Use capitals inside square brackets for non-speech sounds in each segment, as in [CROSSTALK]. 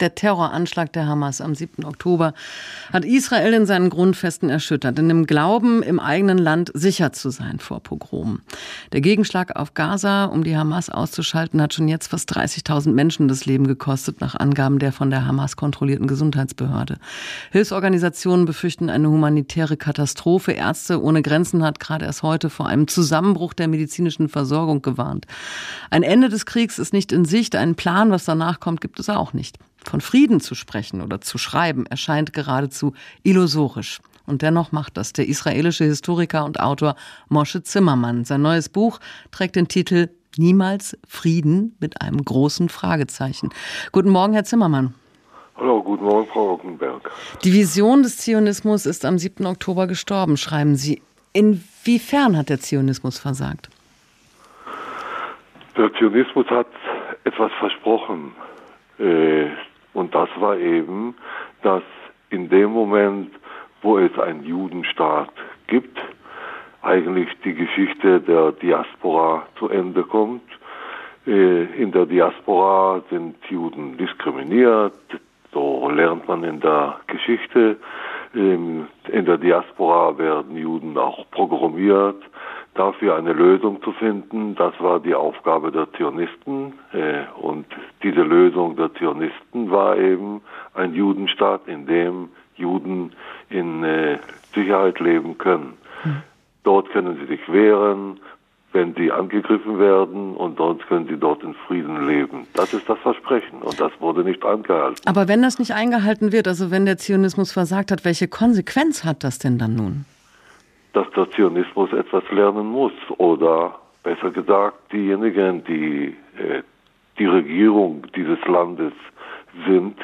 Der Terroranschlag der Hamas am 7. Oktober hat Israel in seinen Grundfesten erschüttert, in dem Glauben, im eigenen Land sicher zu sein vor Pogromen. Der Gegenschlag auf Gaza, um die Hamas auszuschalten, hat schon jetzt fast 30.000 Menschen das Leben gekostet, nach Angaben der von der Hamas kontrollierten Gesundheitsbehörde. Hilfsorganisationen befürchten eine humanitäre Katastrophe. Ärzte ohne Grenzen hat gerade erst heute vor einem Zusammenbruch der medizinischen Versorgung gewarnt. Ein Ende des Kriegs ist nicht in Sicht. Einen Plan, was danach kommt, gibt es auch nicht. Von Frieden zu sprechen oder zu schreiben erscheint geradezu illusorisch. Und dennoch macht das der israelische Historiker und Autor Moshe Zimmermann. Sein neues Buch trägt den Titel Niemals Frieden mit einem großen Fragezeichen. Guten Morgen, Herr Zimmermann. Hallo, guten Morgen, Frau Rockenberg. Die Vision des Zionismus ist am 7. Oktober gestorben, schreiben Sie. Inwiefern hat der Zionismus versagt? Der Zionismus hat etwas versprochen. Und das war eben, dass in dem Moment, wo es einen Judenstaat gibt, eigentlich die Geschichte der Diaspora zu Ende kommt. Äh, in der Diaspora sind Juden diskriminiert, so lernt man in der Geschichte. In der Diaspora werden Juden auch programmiert, dafür eine Lösung zu finden. Das war die Aufgabe der Zionisten. Äh, und diese Lösung der Zionisten war eben ein Judenstaat, in dem Juden in äh, Sicherheit leben können. Hm. Dort können sie sich wehren, wenn sie angegriffen werden und sonst können sie dort in Frieden leben. Das ist das Versprechen und das wurde nicht eingehalten. Aber wenn das nicht eingehalten wird, also wenn der Zionismus versagt hat, welche Konsequenz hat das denn dann nun? Dass der Zionismus etwas lernen muss oder besser gesagt diejenigen, die äh, die Regierung dieses Landes sind,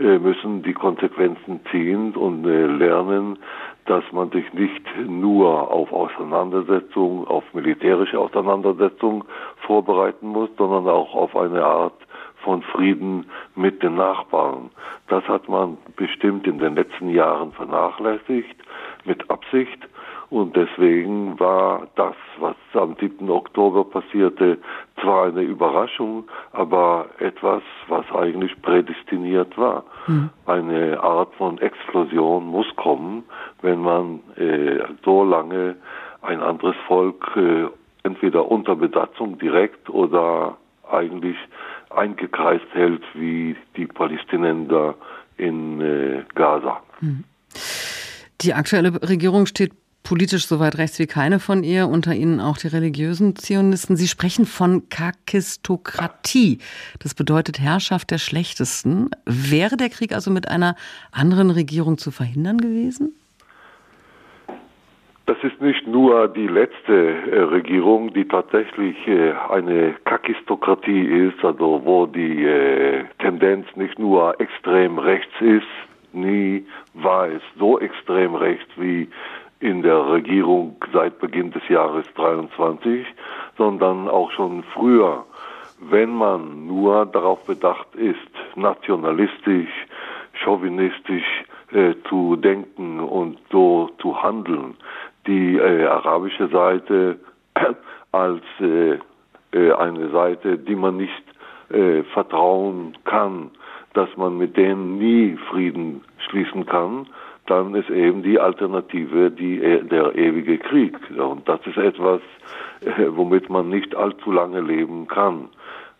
äh, müssen die Konsequenzen ziehen und äh, lernen, dass man sich nicht nur auf Auseinandersetzung, auf militärische Auseinandersetzung vorbereiten muss, sondern auch auf eine Art von Frieden mit den Nachbarn. Das hat man bestimmt in den letzten Jahren vernachlässigt, mit Absicht. Und deswegen war das, was am 7. Oktober passierte, zwar eine Überraschung, aber etwas, was eigentlich prädestiniert war. Mhm. Eine Art von Explosion muss kommen, wenn man äh, so lange ein anderes Volk äh, entweder unter Besatzung direkt oder eigentlich eingekreist hält wie die Palästinenser in äh, Gaza. Mhm. Die aktuelle Regierung steht politisch so weit rechts wie keine von ihr, unter ihnen auch die religiösen Zionisten. Sie sprechen von Kakistokratie. Das bedeutet Herrschaft der Schlechtesten. Wäre der Krieg also mit einer anderen Regierung zu verhindern gewesen? Das ist nicht nur die letzte äh, Regierung, die tatsächlich äh, eine Kakistokratie ist, also wo die äh, Tendenz nicht nur extrem rechts ist, nie war es so extrem rechts wie in der Regierung seit Beginn des Jahres 23, sondern auch schon früher, wenn man nur darauf bedacht ist, nationalistisch, chauvinistisch äh, zu denken und so zu handeln, die äh, arabische Seite [CLEARS THROAT] als äh, äh eine Seite, die man nicht äh, vertrauen kann, dass man mit denen nie Frieden schließen kann, dann ist eben die Alternative die, äh, der ewige Krieg. Und das ist etwas, äh, womit man nicht allzu lange leben kann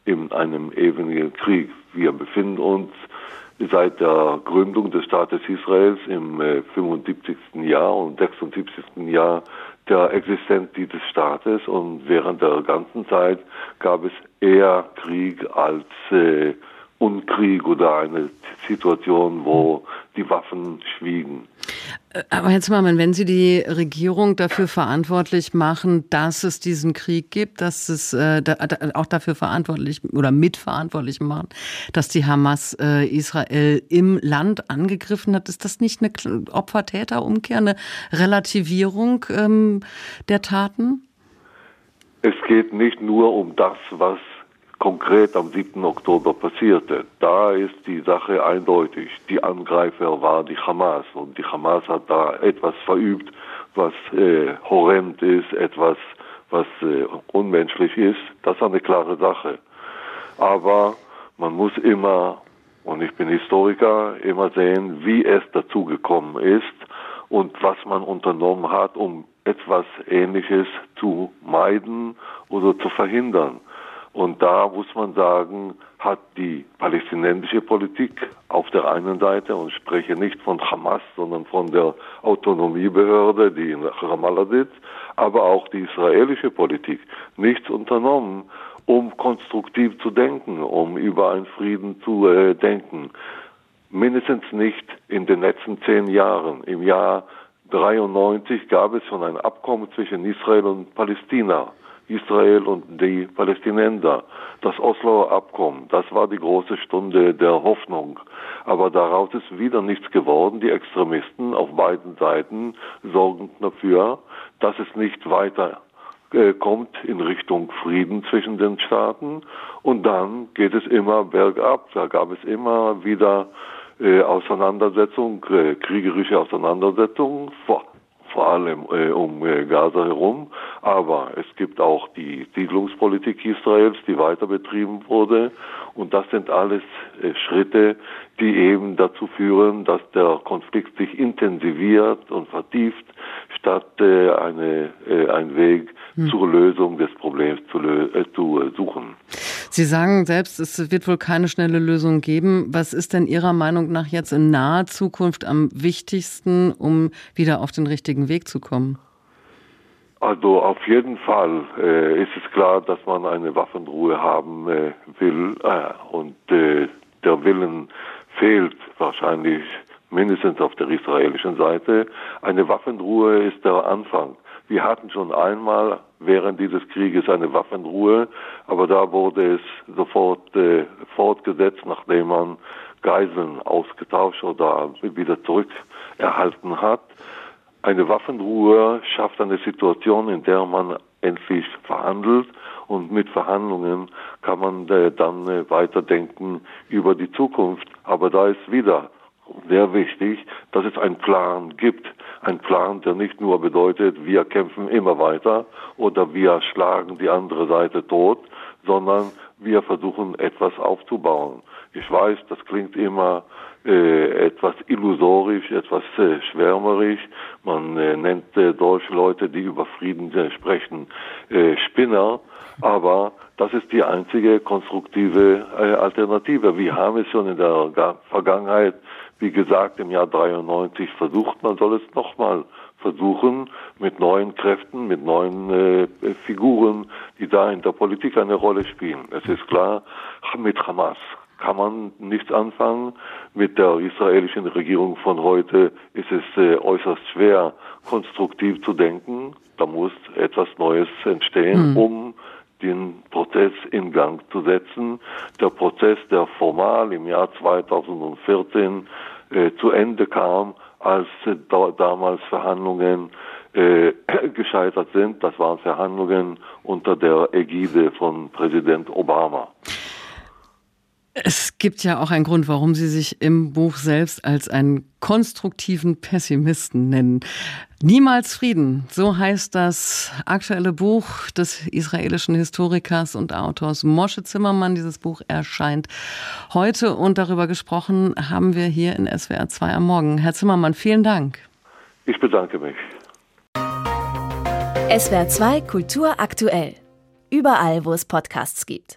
in einem ewigen Krieg. Wir befinden uns seit der Gründung des Staates Israels im 75. Äh, Jahr und 76. Jahr der Existenz dieses Staates und während der ganzen Zeit gab es eher Krieg als äh, Unkrieg oder eine Situation, wo die Waffen schwiegen. Äh, aber Herr Zimmermann, wenn Sie die Regierung dafür verantwortlich machen, dass es diesen Krieg gibt, dass es äh, da, auch dafür verantwortlich oder mitverantwortlich machen, dass die Hamas äh, Israel im Land angegriffen hat, ist das nicht eine Opfer-Täter-Umkehr, eine Relativierung ähm, der Taten? Es geht nicht nur um das, was konkret am 7. Oktober passierte. Da ist die Sache eindeutig. Die Angreifer war die Hamas und die Hamas hat da etwas verübt, was äh, horrend ist, etwas, was äh, unmenschlich ist, das ist eine klare Sache. Aber man muss immer, und ich bin Historiker, immer sehen, wie es dazu gekommen ist und was man unternommen hat, um etwas Ähnliches zu meiden oder zu verhindern. Und da muss man sagen, hat die palästinensische Politik auf der einen Seite, und ich spreche nicht von Hamas, sondern von der Autonomiebehörde, die in Ramallah sitzt, aber auch die israelische Politik nichts unternommen, um konstruktiv zu denken, um über einen Frieden zu äh, denken. Mindestens nicht in den letzten zehn Jahren. Im Jahr 93 gab es schon ein Abkommen zwischen Israel und Palästina. Israel und die Palästinenser. Das Osloer Abkommen, das war die große Stunde der Hoffnung. Aber daraus ist wieder nichts geworden. Die Extremisten auf beiden Seiten sorgen dafür, dass es nicht weiter äh, kommt in Richtung Frieden zwischen den Staaten. Und dann geht es immer bergab. Da gab es immer wieder äh, Auseinandersetzungen, äh, kriegerische Auseinandersetzungen, vor allem äh, um äh, Gaza herum. Aber es gibt auch die Siedlungspolitik Israels, die weiter betrieben wurde. Und das sind alles äh, Schritte, die eben dazu führen, dass der Konflikt sich intensiviert und vertieft, statt äh, eine, äh, ein Weg hm. zur Lösung des Problems zu, äh, zu äh, suchen. Sie sagen selbst, es wird wohl keine schnelle Lösung geben. Was ist denn Ihrer Meinung nach jetzt in naher Zukunft am wichtigsten, um wieder auf den richtigen Weg zu kommen? Also auf jeden Fall äh, ist es klar, dass man eine Waffenruhe haben äh, will äh, und äh, der Willen fehlt wahrscheinlich mindestens auf der israelischen Seite. Eine Waffenruhe ist der Anfang. Wir hatten schon einmal während dieses Krieges eine Waffenruhe, aber da wurde es sofort äh, fortgesetzt, nachdem man Geiseln ausgetauscht oder wieder zurückerhalten hat. Eine Waffenruhe schafft eine Situation, in der man endlich verhandelt und mit Verhandlungen kann man äh, dann äh, weiterdenken über die Zukunft. Aber da ist wieder sehr wichtig, dass es einen Plan gibt. Ein Plan, der nicht nur bedeutet, wir kämpfen immer weiter oder wir schlagen die andere Seite tot, sondern wir versuchen etwas aufzubauen. Ich weiß, das klingt immer äh, etwas illusorisch, etwas äh, schwärmerisch. Man äh, nennt äh, solche Leute, die über Frieden äh, sprechen, äh, Spinner. Aber das ist die einzige konstruktive äh, Alternative. Wir haben es schon in der Vergangenheit, wie gesagt, im Jahr 93 versucht. Man soll es nochmal versuchen mit neuen Kräften, mit neuen äh, Figuren, die da in der Politik eine Rolle spielen. Es ist klar, mit Hamas kann man nichts anfangen. Mit der israelischen Regierung von heute ist es äh, äußerst schwer, konstruktiv zu denken. Da muss etwas Neues entstehen, mhm. um den Prozess in Gang zu setzen. Der Prozess, der formal im Jahr 2014 äh, zu Ende kam, als äh, da, damals Verhandlungen äh, [CLEARS THROAT] gescheitert sind. Das waren Verhandlungen unter der Ägide von Präsident Obama. Es gibt ja auch einen Grund, warum Sie sich im Buch selbst als einen konstruktiven Pessimisten nennen. Niemals Frieden, so heißt das aktuelle Buch des israelischen Historikers und Autors Moshe Zimmermann. Dieses Buch erscheint heute und darüber gesprochen haben wir hier in SWR 2 am Morgen. Herr Zimmermann, vielen Dank. Ich bedanke mich. SWR 2 Kultur aktuell. Überall, wo es Podcasts gibt.